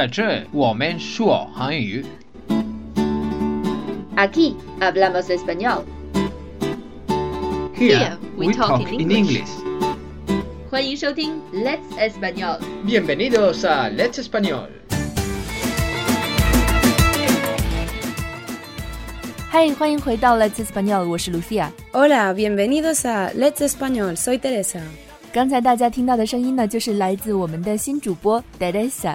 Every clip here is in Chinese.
在这，我们说韩语。Aquí hablamos e s p a ñ o l Here we talk in English. 欢迎收听 Let's Español. Bienvenidos a Let's Español. 嗨，欢迎回到 Let's Español，我是 Lucia。Hola，Bienvenidos a Let's Español，soy Teresa。刚才大家听到的声音呢，就是来自我们的新主播 Teresa。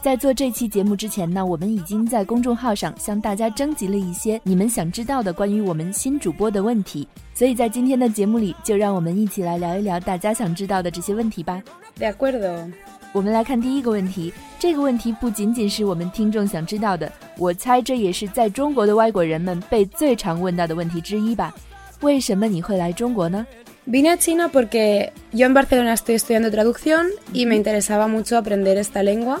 在做这期节目之前呢，我们已经在公众号上向大家征集了一些你们想知道的关于我们新主播的问题，所以在今天的节目里，就让我们一起来聊一聊大家想知道的这些问题吧。我们来看第一个问题，这个问题不仅仅是我们听众想知道的，我猜这也是在中国的外国人们被最常问到的问题之一吧。为什么你会来中国呢？Vine a China porque yo en Barcelona estoy estudiando traducción y me interesaba mucho aprender esta lengua.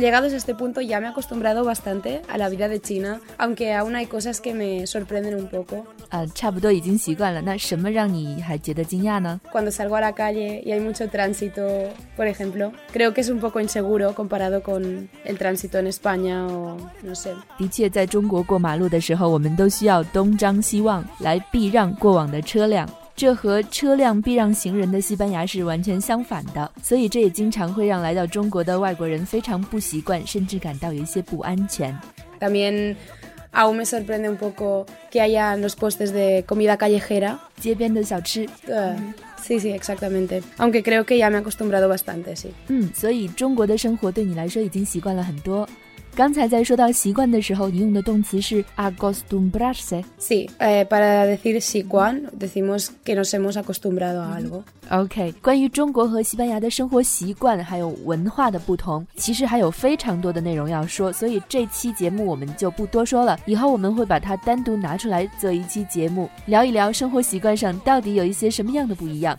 Llegados a este punto ya me he acostumbrado bastante a la vida de China, aunque aún hay cosas que me sorprenden un poco. Ah, Cuando salgo a la calle y hay mucho tránsito, por ejemplo, creo que es un poco inseguro comparado con el tránsito en España o no sé. 的确，在中国过马路的时候，我们都需要东张西望来避让过往的车辆。这和车辆避让行人的西班牙是完全相反的，所以这也经常会让来到中国的外国人非常不习惯，甚至感到有一些不安全。también, aún me sorprende un poco que haya los postes de comida callejera。街边的小吃。Sí, sí, exactamente. Aunque creo que ya me he acostumbrado bastante. Sí。嗯，所以中国的生活对你来说已经习惯了很多。刚才在说到习惯的时候，你用的动词是 acostumbrarse。si，para decir si u a n decimos que nos hemos acostumbrado algo。OK，关于中国和西班牙的生活习惯还有文化的不同，其实还有非常多的内容要说，所以这期节目我们就不多说了。以后我们会把它单独拿出来做一期节目，聊一聊生活习惯上到底有一些什么样的不一样。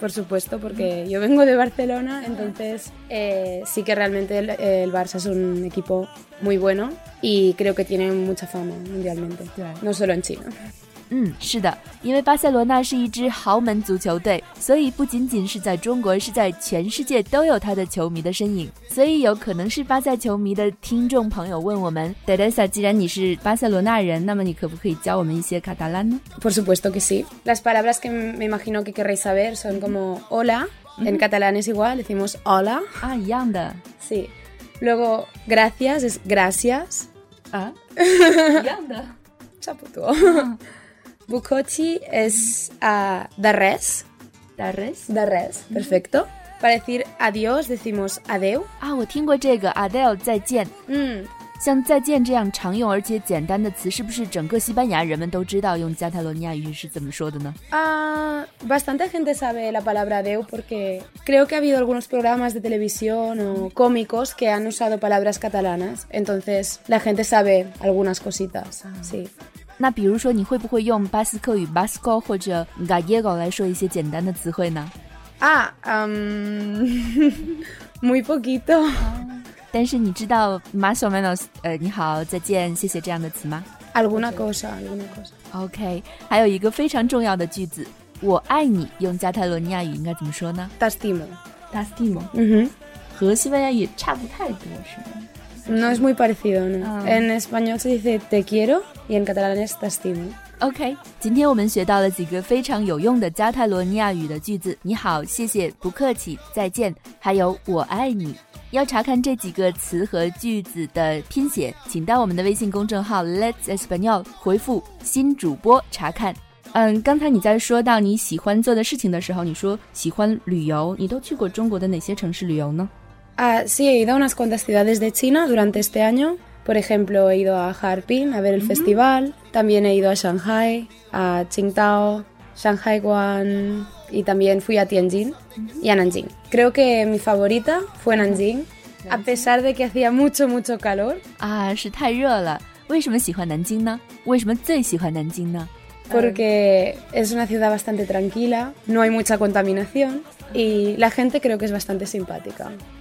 Por supuesto, porque yo vengo de Barcelona, entonces eh, sí que realmente el, el, Barça es un equipo muy bueno y creo que tiene mucha fama mundialmente, no solo en China. 嗯，是的，因为巴塞罗那是一支豪门足球队，所以不仅仅是在中国，是在全世界都有他的球迷的身影。所以有可能是巴萨球迷的听众朋友问我们，Delsa，既然你是巴塞罗那人，那么你可不可以教我们一些卡塔兰呢？Por supuesto que sí. Las palabras que me imagino que querréis saber son como hola. En catalán es igual, decimos hola. Ah, yanda. Sí. Luego, gracias es gràcies. Ah. Yanda. Chaputó. Bucochi es uh, ah, res, Darres. res, perfecto. Para decir adiós decimos adeu. Ah, este. adeu gente sabe la palabra adeu porque creo que ha habido algunos programas de televisión o cómicos que han usado palabras catalanas, entonces la gente sabe algunas cositas. Ah. Sí. 那比如说，你会不会用巴斯克语巴斯克或者 Gallego 来说一些简单的词汇呢？啊，嗯，muy poquito。但是你知道 más o menos，呃，你好，再见，谢谢这样的词吗？alguna cosa，alguna cosa。OK，还有一个非常重要的句子，我爱你，用加泰罗尼亚语应该怎么说呢？D'estim，d'estim。嗯哼，和西班牙语差不太多，是吗？OK，今天我们学到了几个非常有用的加泰罗尼亚语的句子。你好，谢谢，不客气，再见，还有我爱你。要查看这几个词和句子的拼写，请到我们的微信公众号 Let's Espanol 回复“新主播”查看。嗯，刚才你在说到你喜欢做的事情的时候，你说喜欢旅游，你都去过中国的哪些城市旅游呢？Ah, sí, he ido a unas cuantas ciudades de China durante este año. Por ejemplo, he ido a Harbin a ver el festival. También he ido a Shanghai, a Qingdao, Shanghai Guan y también fui a Tianjin y a Nanjing. Creo que mi favorita fue Nanjing, a pesar de que hacía mucho mucho calor. Ah, es Nanjing Porque es una ciudad bastante tranquila, no hay mucha contaminación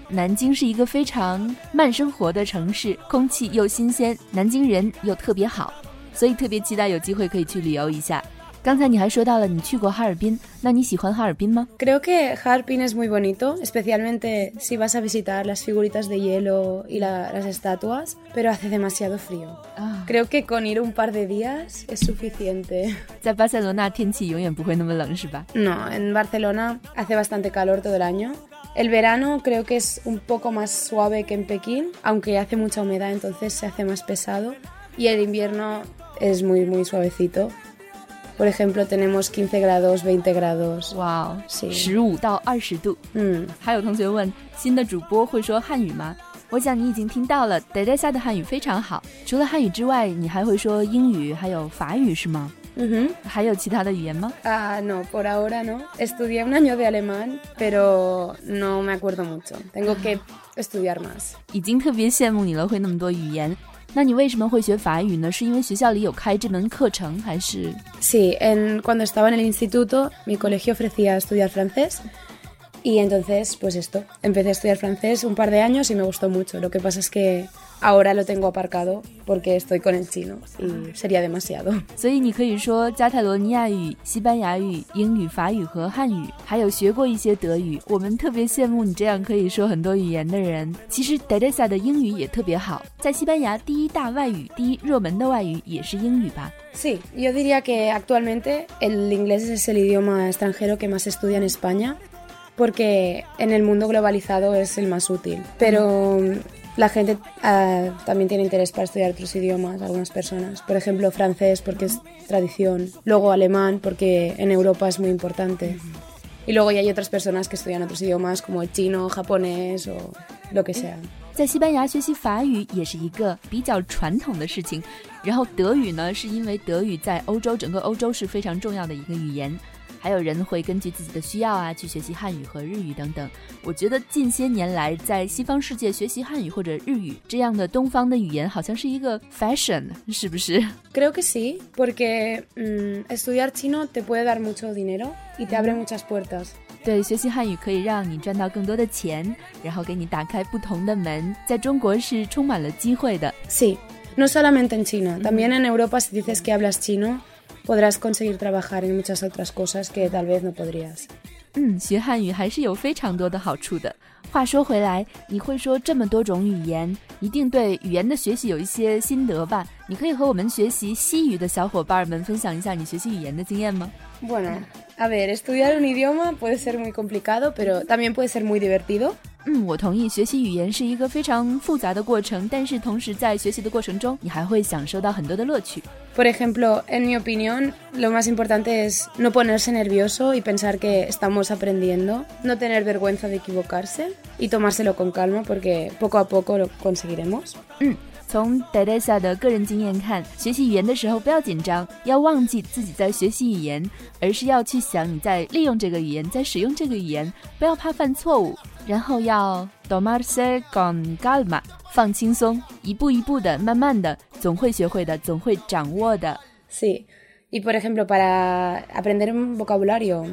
南京是一个非常慢生活的城市，空气又新鲜，南京人又特别好，所以特别期待有机会可以去旅游一下。Creo que Harbin es muy bonito, especialmente si vas a visitar las figuritas de hielo y las estatuas, pero hace demasiado frío. Ah. Creo que con ir un par de días es suficiente. No, en Barcelona hace bastante calor todo el año. El verano creo que es un poco más suave que en Pekín, aunque hace mucha humedad, entonces se hace más pesado. Y el invierno es muy, muy suavecito. tenemos 15 grados, 20度，十五到二十度。还有同学问：新的主播会说汉语吗？我想你已经听到了 d e 下的汉语非常好。除了汉语之外，你还会说英语，还有法语，是吗？嗯哼，还有其他的语言吗？啊，no，por ahora no。Estudié un año de alemán，pero no me acuerdo mucho。Tengo que estudiar más。已经特别羡慕你了，会那么多语言。那你为什么会学法语呢？是因为学校里有开这门课程，还是？Sí, en cuando estaba en el instituto, mi colegio ofrecía estudiar francés. Y entonces, pues esto, empecé a estudiar francés un par de años y me gustó mucho. Lo que pasa es que ahora lo tengo aparcado porque estoy con el chino y sería demasiado. Sí, yo diría que actualmente el inglés es el idioma extranjero que más estudia en España porque en el mundo globalizado es el más útil. Pero la gente ah, también tiene interés para estudiar otros idiomas, algunas personas. Por ejemplo, francés porque es tradición. Luego alemán porque en Europa es muy importante. Y luego ya hay otras personas que estudian otros idiomas como el chino, japonés o lo que sea. Eh, 还有人会根据自己的需要啊，去学习汉语和日语等等。我觉得近些年来，在西方世界学习汉语或者日语这样的东方的语言，好像是一个 fashion，是不是？Creo que sí, porque estudiar chino te puede dar mucho dinero y te abre muchas puertas. 对，学习汉语可以让你赚到更多的钱，然后给你打开不同的门。在中国是充满了机会的。Sí, no solamente en China, también en Europa si dices que hablas chino. podrás conseguir trabajar en muchas otras cosas que tal vez no podrías. 嗯，学汉语还是有非常多的好处的。话说回来，你会说这么多种语言，一定对语言的学习有一些心得吧？你可以和我们学习西语的小伙伴们分享一下你学习语言的经验吗？Bueno, a ver, estudiar un idioma puede ser muy complicado, pero también puede ser muy divertido. 嗯，我同意，学习语言是一个非常复杂的过程，但是同时在学习的过程中，你还会享受到很多的乐趣。Por ejemplo, en mi opinión, lo más importante es no ponerse nervioso y pensar que estamos aprendiendo, no tener vergüenza de equivocarse y tomárselo con calma, porque poco a poco lo conseguiremos。嗯，从黛黛莎的个人经验看，学习语言的时候不要紧张，要忘记自己在学习语言，而是要去想你在利用这个语言，在使用这个语言，不要怕犯错误。tomarse con Y por ejemplo, para aprender un vocabulario,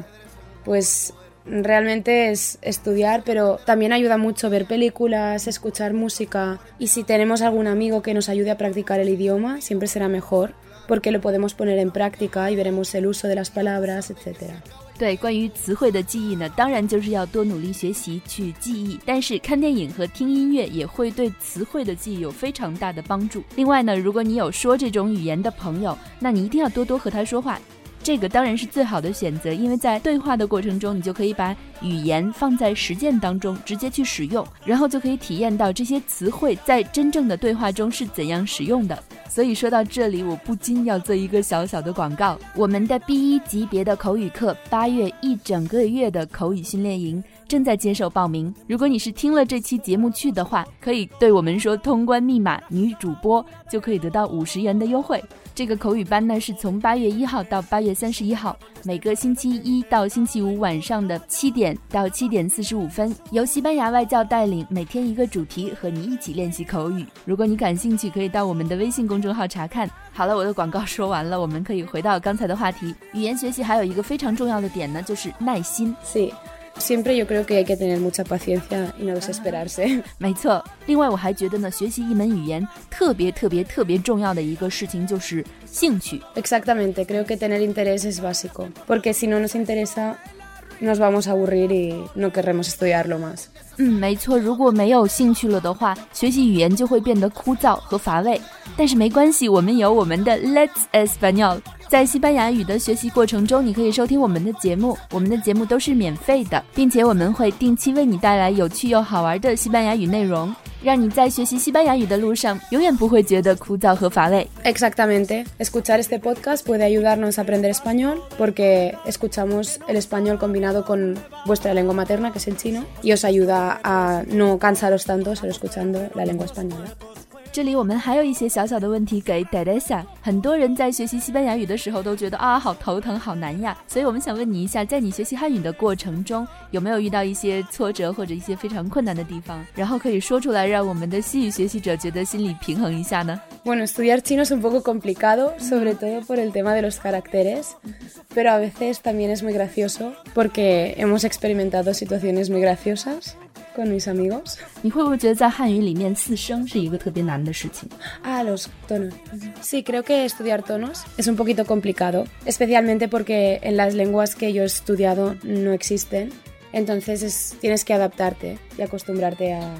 pues realmente es estudiar, pero también ayuda mucho ver películas, escuchar música y si tenemos algún amigo que nos ayude a practicar el idioma, siempre será mejor porque lo podemos poner en práctica y veremos el uso de las palabras, etcétera. 对，关于词汇的记忆呢，当然就是要多努力学习去记忆，但是看电影和听音乐也会对词汇的记忆有非常大的帮助。另外呢，如果你有说这种语言的朋友，那你一定要多多和他说话。这个当然是最好的选择，因为在对话的过程中，你就可以把语言放在实践当中，直接去使用，然后就可以体验到这些词汇在真正的对话中是怎样使用的。所以说到这里，我不禁要做一个小小的广告：我们的 B 一级别的口语课，八月一整个月的口语训练营。正在接受报名。如果你是听了这期节目去的话，可以对我们说“通关密码”，女主播就可以得到五十元的优惠。这个口语班呢，是从八月一号到八月三十一号，每个星期一到星期五晚上的七点到七点四十五分，由西班牙外教带领，每天一个主题，和你一起练习口语。如果你感兴趣，可以到我们的微信公众号查看。好了，我的广告说完了，我们可以回到刚才的话题。语言学习还有一个非常重要的点呢，就是耐心。Siempre yo creo que hay que tener mucha paciencia y no desesperarse. Exactamente, creo que tener interés es básico, porque si no nos interesa 嗯，没错，如果没有兴趣了的话，学习语言就会变得枯燥和乏味。但是没关系，我们有我们的 Let's Español，在西班牙语的学习过程中，你可以收听我们的节目，我们的节目都是免费的，并且我们会定期为你带来有趣又好玩的西班牙语内容。Exactamente. Escuchar este podcast puede ayudarnos a aprender español porque escuchamos el español combinado con vuestra lengua materna, que es el chino, y os ayuda a no cansaros tanto solo escuchando la lengua española. 这里我们还有一些小小的问题给 Teresa。很多人在学习西班牙语的时候都觉得啊，好头疼，好难呀。所以我们想问你一下，在你学习汉语的过程中，有没有遇到一些挫折或者一些非常困难的地方？然后可以说出来，让我们的西语学习者觉得心里平衡一下呢？Bueno, estudiar chino es un poco complicado, sobre todo por el tema de los caracteres, pero a veces también es muy gracioso porque hemos experimentado situaciones muy graciosas con mis amigos. Ah, los tonos. Sí, creo que estudiar tonos es un poquito complicado, especialmente porque en las lenguas que yo he estudiado no existen. Entonces tienes que adaptarte y acostumbrarte a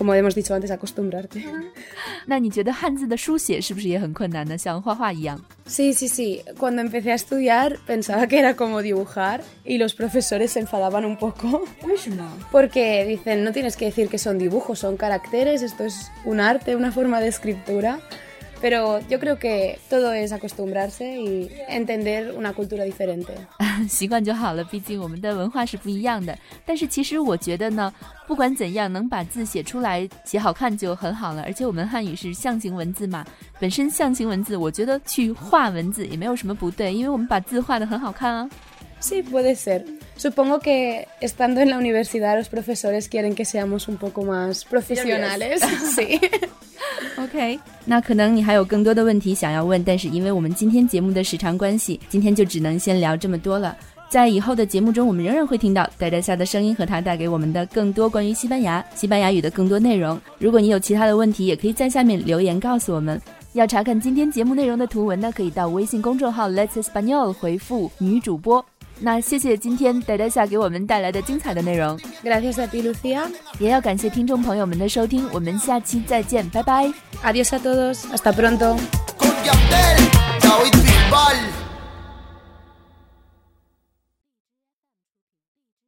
como hemos dicho antes, acostumbrarte. Sí, sí, sí. Cuando empecé a estudiar pensaba que era como dibujar y los profesores se enfadaban un poco. Porque dicen, no tienes que decir que son dibujos, son caracteres, esto es un arte, una forma de escritura. Pero yo creo que todo es acostumbrarse y entender una cultura diferente. Sí, puede ser. Supongo que estando en la universidad los profesores quieren que seamos un poco más profesionales. sí. OK，那可能你还有更多的问题想要问，但是因为我们今天节目的时长关系，今天就只能先聊这么多了。在以后的节目中，我们仍然会听到戴戴夏的声音和他带给我们的更多关于西班牙、西班牙语的更多内容。如果你有其他的问题，也可以在下面留言告诉我们。要查看今天节目内容的图文呢，可以到微信公众号 “Let's s p a n i s 回复“女主播”。那谢谢今天戴戴夏给我们带来的精彩的内容，Gracias a ti, Lucía，也要感谢听众朋友们的收听，我们下期再见，拜拜，Adiós a todos, hasta pronto。